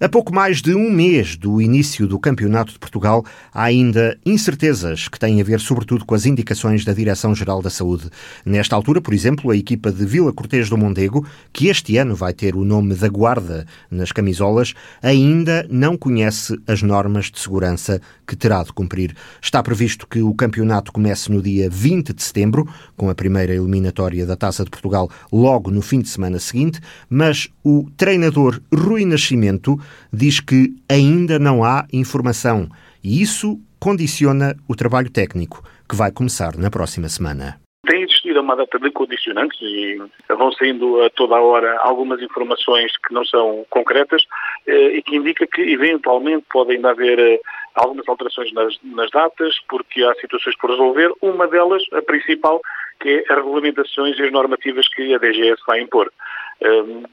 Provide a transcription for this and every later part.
A pouco mais de um mês do início do Campeonato de Portugal, há ainda incertezas que têm a ver, sobretudo, com as indicações da Direção-Geral da Saúde. Nesta altura, por exemplo, a equipa de Vila Cortês do Mondego, que este ano vai ter o nome da Guarda nas camisolas, ainda não conhece as normas de segurança que terá de cumprir. Está previsto que o campeonato comece no dia 20 de setembro, com a primeira eliminatória da Taça de Portugal logo no fim de semana seguinte, mas o treinador Rui Nascimento diz que ainda não há informação e isso condiciona o trabalho técnico, que vai começar na próxima semana. Tem existido uma data de condicionantes e vão saindo a toda a hora algumas informações que não são concretas eh, e que indica que eventualmente pode ainda haver eh, algumas alterações nas, nas datas porque há situações por resolver. Uma delas, a principal, que é as regulamentações e as normativas que a DGS vai impor.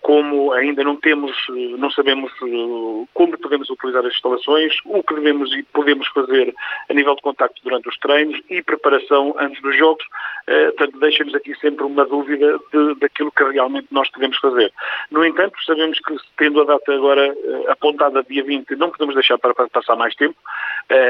Como ainda não temos, não sabemos uh, como podemos utilizar as instalações, o que devemos e podemos fazer a nível de contacto durante os treinos e preparação antes dos jogos, uh, portanto, deixa-nos aqui sempre uma dúvida de, daquilo que realmente nós podemos fazer. No entanto, sabemos que, tendo a data agora uh, apontada dia 20, não podemos deixar para, para passar mais tempo.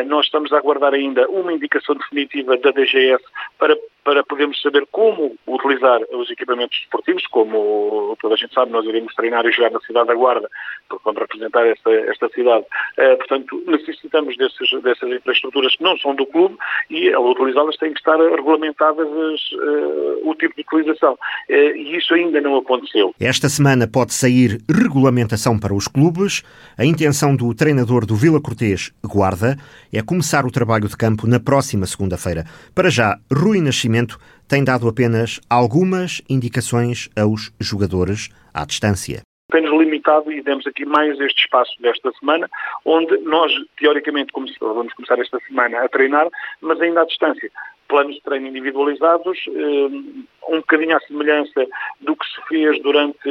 Nós estamos a aguardar ainda uma indicação definitiva da DGS para para podermos saber como utilizar os equipamentos esportivos, como toda a gente sabe, nós iremos treinar e jogar na cidade da Guarda, porque vamos representar esta, esta cidade. Uh, portanto, necessitamos desses, dessas infraestruturas que não são do clube e ao utilizá-las têm que estar regulamentadas as, uh, o tipo de utilização. Uh, e isso ainda não aconteceu. Esta semana pode sair regulamentação para os clubes. A intenção do treinador do Vila Cortês, Guarda, é começar o trabalho de campo na próxima segunda-feira. Para já, Rui Nascimento tem dado apenas algumas indicações aos jogadores à distância tem-nos limitado e demos aqui mais este espaço desta semana, onde nós, teoricamente, vamos começar esta semana a treinar, mas ainda à distância. Planos de treino individualizados, eh, um bocadinho à semelhança do que se fez durante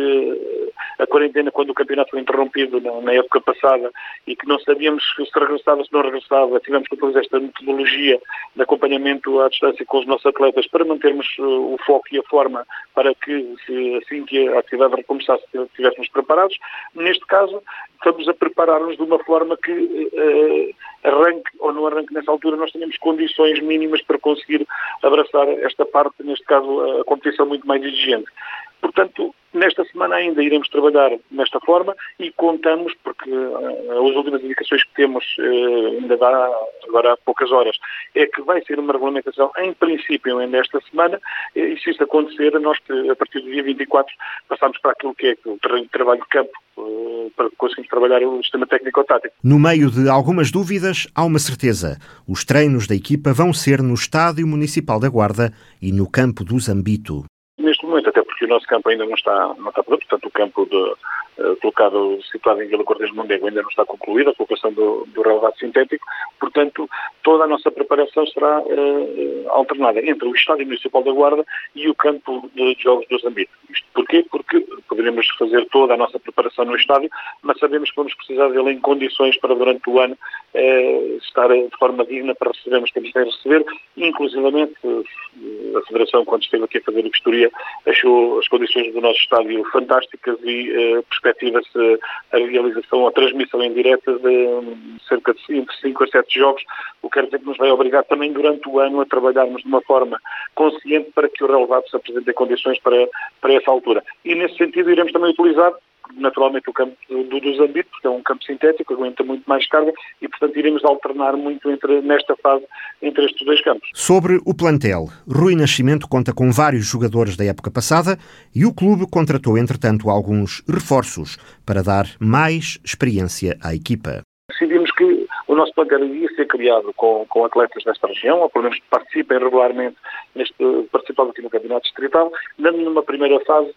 a quarentena, quando o campeonato foi interrompido na, época passada e que não sabíamos se regressava, se não regressava. Tivemos que utilizar esta metodologia de acompanhamento à distância com os nossos atletas para mantermos eh, o foco e a forma para que, assim que a atividade recomeçasse, estivéssemos preparados. Neste caso, estamos a preparar-nos de uma forma que uh, arranque ou não arranque nessa altura, nós tenhamos condições mínimas para conseguir abraçar esta parte, neste caso, a competição muito mais exigente. Portanto, nesta semana ainda iremos trabalhar nesta forma e contamos, porque uh, as últimas indicações que temos uh, ainda dá agora há poucas horas, é que vai ser uma regulamentação em princípio ainda esta semana e se isso acontecer, nós a partir do dia 24 passamos para aquilo que é o terreno de trabalho de campo para conseguirmos trabalhar o sistema técnico-tático. No meio de algumas dúvidas, há uma certeza. Os treinos da equipa vão ser no Estádio Municipal da Guarda e no campo do Zambito neste momento, até porque o nosso campo ainda não está, não está pronto, portanto o campo de, uh, colocado, situado em Vila Cortes de Mondego ainda não está concluído, a colocação do, do relevado sintético, portanto toda a nossa preparação será uh, alternada entre o Estádio Municipal da Guarda e o campo de jogos do Zambito. Isto porquê? Porque poderemos fazer toda a nossa preparação no estádio, mas sabemos que vamos precisar dele em condições para durante o ano uh, estar de forma digna para recebermos quem nos tem a receber, inclusivamente a Federação, quando esteve aqui a fazer a vistoria, achou as condições do nosso estádio fantásticas e uh, perspectiva-se a realização ou a transmissão em direto de um, cerca de entre 5 a 7 jogos, o que quer dizer que nos vai obrigar também durante o ano a trabalharmos de uma forma consciente para que o relevado se apresente em condições para, para essa altura. E nesse sentido iremos também utilizar naturalmente o campo do, do Zambito, porque é um campo sintético, aguenta muito mais carga e, portanto, iremos alternar muito entre, nesta fase entre estes dois campos. Sobre o plantel, Rui Nascimento conta com vários jogadores da época passada e o clube contratou, entretanto, alguns reforços para dar mais experiência à equipa. Decidimos que o nosso plantel ia ser criado com, com atletas desta região, ou pelo menos que participem regularmente, neste, participando aqui no Campeonato Distrital, dando numa primeira fase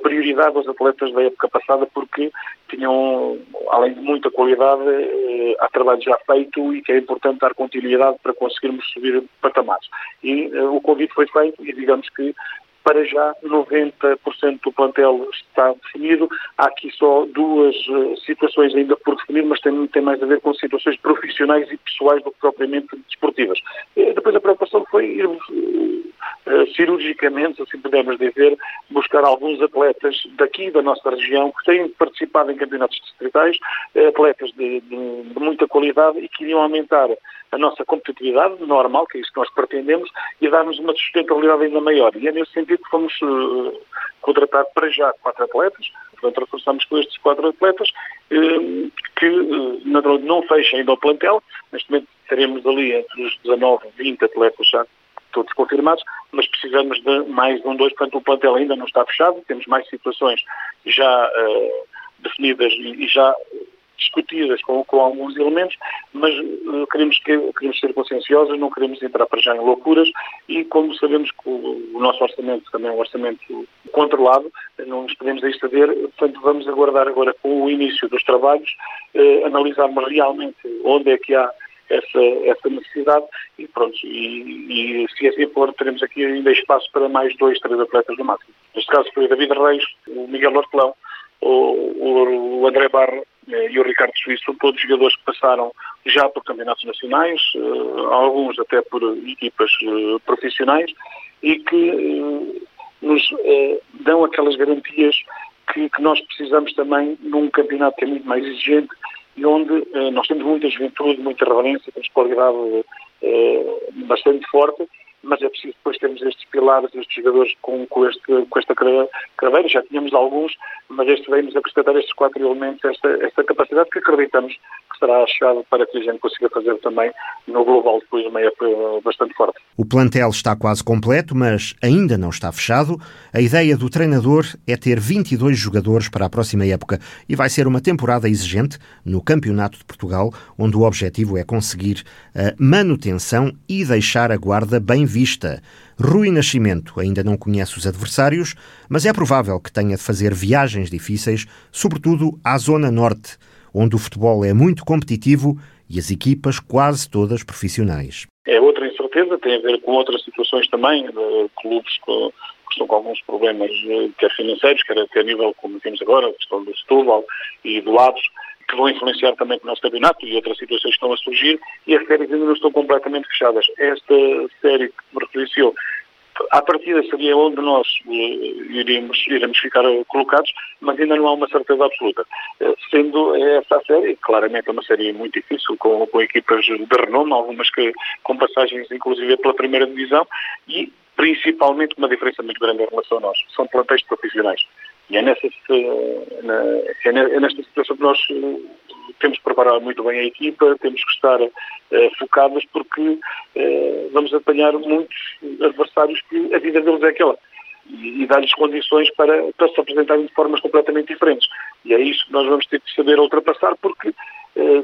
prioridade aos atletas da época passada porque tinham, além de muita qualidade, eh, há trabalho já feito e que é importante dar continuidade para conseguirmos subir patamares. E eh, o convite foi feito e digamos que para já 90% do plantel está definido. Há aqui só duas uh, situações ainda por definir, mas tem, tem, mais a ver com situações profissionais e pessoais do que propriamente desportivas. E depois a preocupação foi irmos uh, cirurgicamente, assim pudermos dizer, buscar alguns atletas daqui da nossa região que têm participado em campeonatos distritais, atletas de, de, de, muita qualidade e que iriam aumentar a nossa competitividade normal, que é isso que nós pretendemos, e dar-nos uma sustentabilidade ainda maior. E é nesse sentido que fomos uh, contratar para já quatro atletas, portanto reforçamos com estes quatro atletas, que naturalmente não fecha ainda o plantel, neste momento teremos ali entre os 19 e 20 atletas já todos confirmados, mas precisamos de mais um, dois, portanto o plantel ainda não está fechado, temos mais situações já definidas e já discutidas com, com, alguns elementos, mas uh, queremos, que, queremos ser conscienciosos, não queremos entrar para já em loucuras e como sabemos que o, o nosso orçamento também é um orçamento controlado, não nos podemos exceder, portanto vamos aguardar agora com o início dos trabalhos, uh, analisarmos realmente onde é que há essa, essa necessidade e pronto, e, e, se assim for, teremos aqui ainda espaço para mais dois, três atletas no máximo. Neste caso foi o David Reis, o Miguel Hortelão, o, o André Barra e o Ricardo Suíço, são todos jogadores que passaram já por campeonatos nacionais, eh, alguns até por equipas eh, profissionais, e que nos dão aquelas garantias que, que, nós precisamos também num campeonato que é muito mais exigente e onde eh, nós temos muita juventude, muita reverência, temos qualidade eh, bastante forte, mas é preciso depois termos estes pilares, estes jogadores com, com, este, com esta craveira, já tínhamos alguns, mas este veio-nos acrescentar estes quatro elementos, esta, esta capacidade que acreditamos que será a chave para que a gente consiga fazer também no global depois uma época bastante forte. O plantel está quase completo, mas ainda não está fechado. A ideia do treinador é ter 22 jogadores para a próxima época e vai ser uma temporada exigente no Campeonato de Portugal, onde o objetivo é conseguir a manutenção e deixar a guarda bem vista. Rui Nascimento ainda não conhece os adversários, mas é provável que tenha de fazer viagens difíceis, sobretudo à Zona Norte, onde o futebol é muito competitivo e as equipas quase todas profissionais. É outra incerteza, tem a ver com outras situações também, de clubes que, estão com alguns problemas, eh, quer financeiros, quer, quer a nível, como temos agora, a questão do Setúbal e do Lados, que vão influenciar também o nosso campeonato e outras situações que estão a surgir, e as séries ainda não estão completamente fechadas. Esta série que me referenciou, à partida seria onde nós uh, iríamos, iremos ficar colocados, mas ainda não há uma certeza absoluta. Uh, sendo essa a série, claramente é uma série muito difícil, com, com equipas de renome, algumas que, com passagens inclusive pela primeira divisão, e principalmente uma diferença muito grande em relação a nós. São plantéis profissionais. E é, nessa, é, é nesta situação que nós eh, temos que preparar muito bem a equipa, temos que estar uh, focados porque vamos apanhar muitos adversários que a vida deles é aquela e, dar-lhes condições para, para se apresentarem de formas completamente diferentes. E é isso que nós vamos ter que saber ultrapassar porque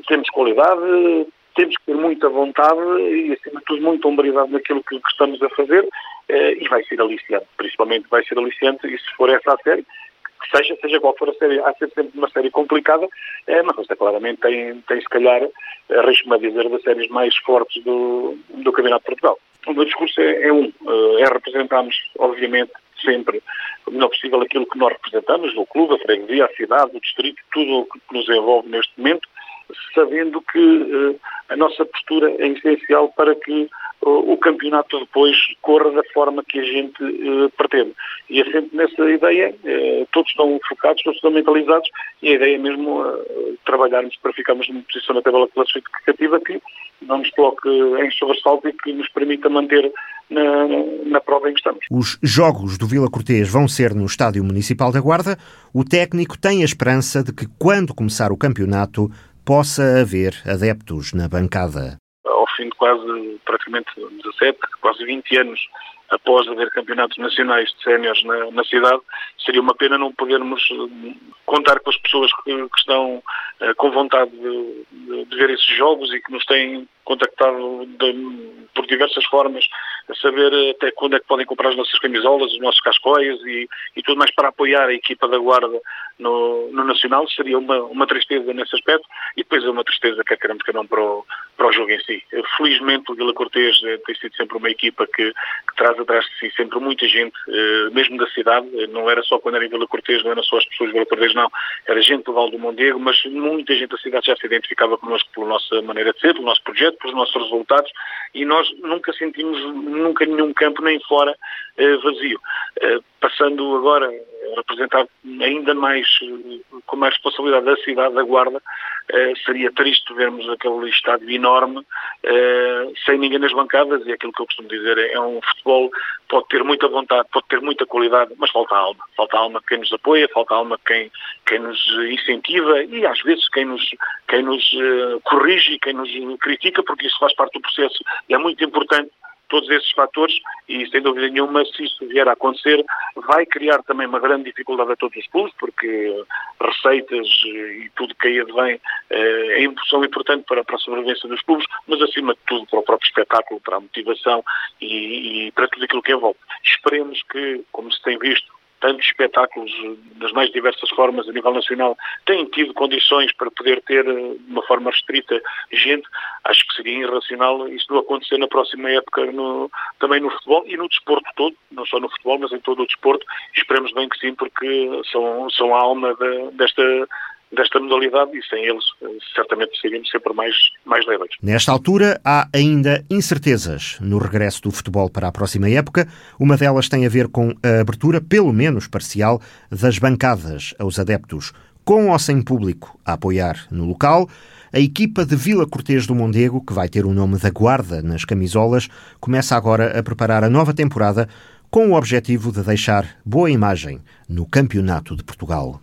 temos qualidade, temos que ter muita vontade e, acima de tudo, muita hombridade naquilo que estamos a fazer e vai ser aliciante, principalmente vai ser aliciante e se for essa a série, seja, seja qual for a série, há sempre uma série complicada, é, mas esta claramente tem, tem se calhar, arrisco-me a dizer, das séries mais fortes do, do Campeonato de Portugal. O meu discurso é, é um, eh, é representarmos, obviamente, sempre o melhor possível aquilo que nós representamos, o clube, a freguesia, a cidade, o distrito, tudo o que nos envolve neste momento, sabendo que uh, a nossa postura é essencial para que uh, o campeonato depois corra da forma que a gente uh, pretende. E é sempre nessa ideia, todos estão focados, todos estão mentalizados, e a ideia é mesmo trabalharmos para ficarmos numa posição na tabela classificativa que não nos coloque em sobressalto e que nos permita manter na, na, prova em que estamos. Os jogos do Vila Cortês vão ser no Estádio Municipal da Guarda. O técnico tem a esperança de que, quando começar o campeonato, possa haver adeptos na bancada. Ao fim de quase, praticamente 17, quase 20 anos após haver campeonatos nacionais de séniores na, na, cidade, seria uma pena não podermos eh, contar com as pessoas que, que estão uh, com vontade de, de, ver esses jogos e que nos têm contactado de, por diversas formas, a saber até quando é que podem comprar as nossas camisolas, os nossos cascóis e, e tudo mais para apoiar a equipa da Guarda no, no Nacional. Seria uma, uma tristeza nesse aspecto e depois é uma tristeza, quer queremos que não, para o, para o jogo em si. Felizmente o Vila Cortês eh, tem sido sempre uma equipa que, que traz atrás de si sempre muita gente, uh, mesmo da cidade, não era só quando era em Vila Cortês, não eram só as pessoas de Vila Cortês, não, era gente do Val do Mondego, mas muita gente da cidade já se identificava connosco pela nossa maneira de ser, pelo nosso projeto, pelos nossos resultados, e nós nunca sentimos, nunca nenhum campo, nem fora, vazio. passando agora representar ainda mais, com mais responsabilidade da cidade da Guarda, eh, seria triste vermos aquele estádio enorme, eh, sem ninguém nas bancadas, e aquilo que eu costumo dizer é, é um futebol, pode ter muita vontade, pode ter muita qualidade, mas falta alma. Falta alma quem nos apoia, falta alma quem, quem nos incentiva e às vezes quem nos, quem nos corrige quem nos critica, porque isso faz parte do processo e é muito importante todos esses fatores e, sem dúvida nenhuma, se isso vier a acontecer, vai criar também uma grande dificuldade a todos os clubes, porque receitas e tudo que aí advém é, são importantes para, para a sobrevivência dos clubes, mas, acima de tudo, para o próprio espetáculo, para a motivação e, e para tudo aquilo que envolve. Esperemos que, como se tem visto, tantos espetáculos das mais diversas formas a nível nacional têm tido condições para poder ter eh, de uma forma restrita gente, acho que seria irracional isso não acontecer na próxima época no, também no futebol e no desporto todo, não só no futebol, mas em todo o desporto. Esperemos bem que sim, porque são, são a alma de, desta desta modalidade e sem eles eh, certamente seríamos sempre mais, mais leves. Nesta altura há ainda incertezas no regresso do futebol para a próxima época. Uma delas tem a ver com a abertura, pelo menos parcial, das bancadas aos adeptos, com ou sem público a apoiar no local. A equipa de Vila Cortês do Mondego, que vai ter o nome da Guarda nas camisolas, começa agora a preparar a nova temporada com o objetivo de deixar boa imagem no Campeonato de Portugal.